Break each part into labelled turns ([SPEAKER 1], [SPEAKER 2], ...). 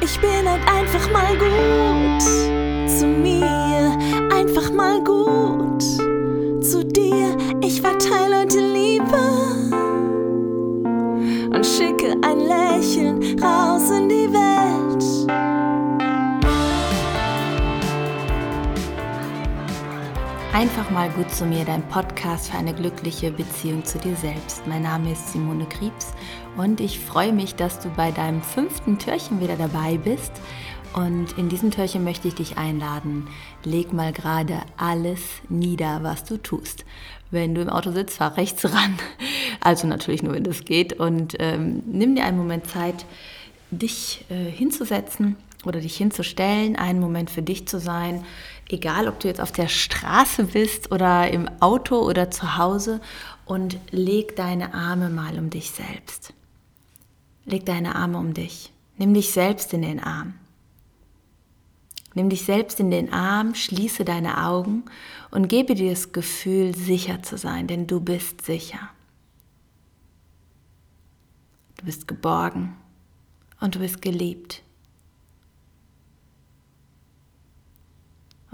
[SPEAKER 1] Ich bin halt einfach mal gut zu mir, einfach mal gut zu dir. Ich verteile heute Liebe und schicke ein Lächeln raus
[SPEAKER 2] Einfach mal gut zu mir, dein Podcast für eine glückliche Beziehung zu dir selbst. Mein Name ist Simone Kriebs und ich freue mich, dass du bei deinem fünften Türchen wieder dabei bist. Und in diesem Türchen möchte ich dich einladen, leg mal gerade alles nieder, was du tust. Wenn du im Auto sitzt, fahr rechts ran. Also natürlich nur, wenn das geht. Und ähm, nimm dir einen Moment Zeit, dich äh, hinzusetzen oder dich hinzustellen, einen Moment für dich zu sein, egal ob du jetzt auf der Straße bist oder im Auto oder zu Hause und leg deine Arme mal um dich selbst. Leg deine Arme um dich. Nimm dich selbst in den Arm. Nimm dich selbst in den Arm, schließe deine Augen und gebe dir das Gefühl, sicher zu sein, denn du bist sicher. Du bist geborgen und du bist geliebt.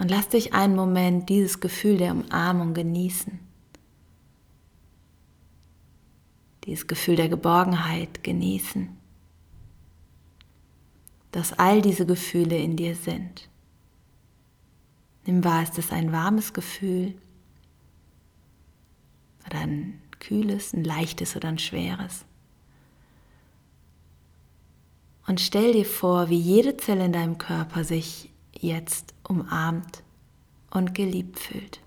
[SPEAKER 2] Und lass dich einen Moment dieses Gefühl der Umarmung genießen. Dieses Gefühl der Geborgenheit genießen. Dass all diese Gefühle in dir sind. Nimm wahr, ist es ein warmes Gefühl oder ein kühles, ein leichtes oder ein schweres. Und stell dir vor, wie jede Zelle in deinem Körper sich jetzt umarmt und geliebt fühlt,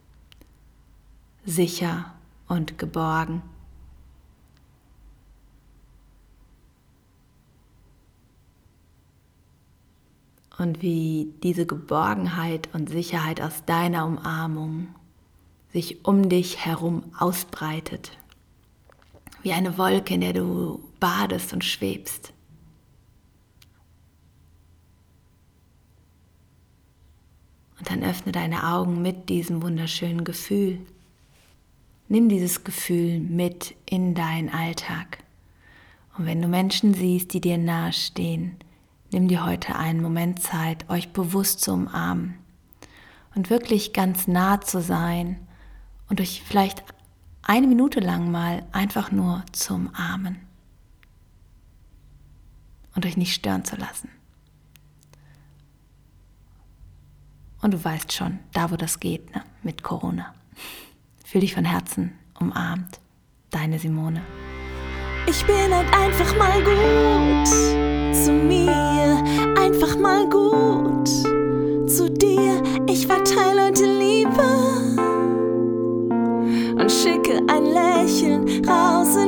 [SPEAKER 2] sicher und geborgen. Und wie diese Geborgenheit und Sicherheit aus deiner Umarmung sich um dich herum ausbreitet, wie eine Wolke, in der du badest und schwebst. Dann öffne deine Augen mit diesem wunderschönen Gefühl. Nimm dieses Gefühl mit in deinen Alltag. Und wenn du Menschen siehst, die dir nahestehen, nimm dir heute einen Moment Zeit, euch bewusst zu umarmen und wirklich ganz nah zu sein und euch vielleicht eine Minute lang mal einfach nur zu umarmen und euch nicht stören zu lassen. Und du weißt schon, da wo das geht, ne, mit Corona. Fühl dich von Herzen umarmt. Deine Simone.
[SPEAKER 1] Ich bin halt einfach mal gut zu mir, einfach mal gut zu dir. Ich verteile heute Liebe und schicke ein Lächeln raus.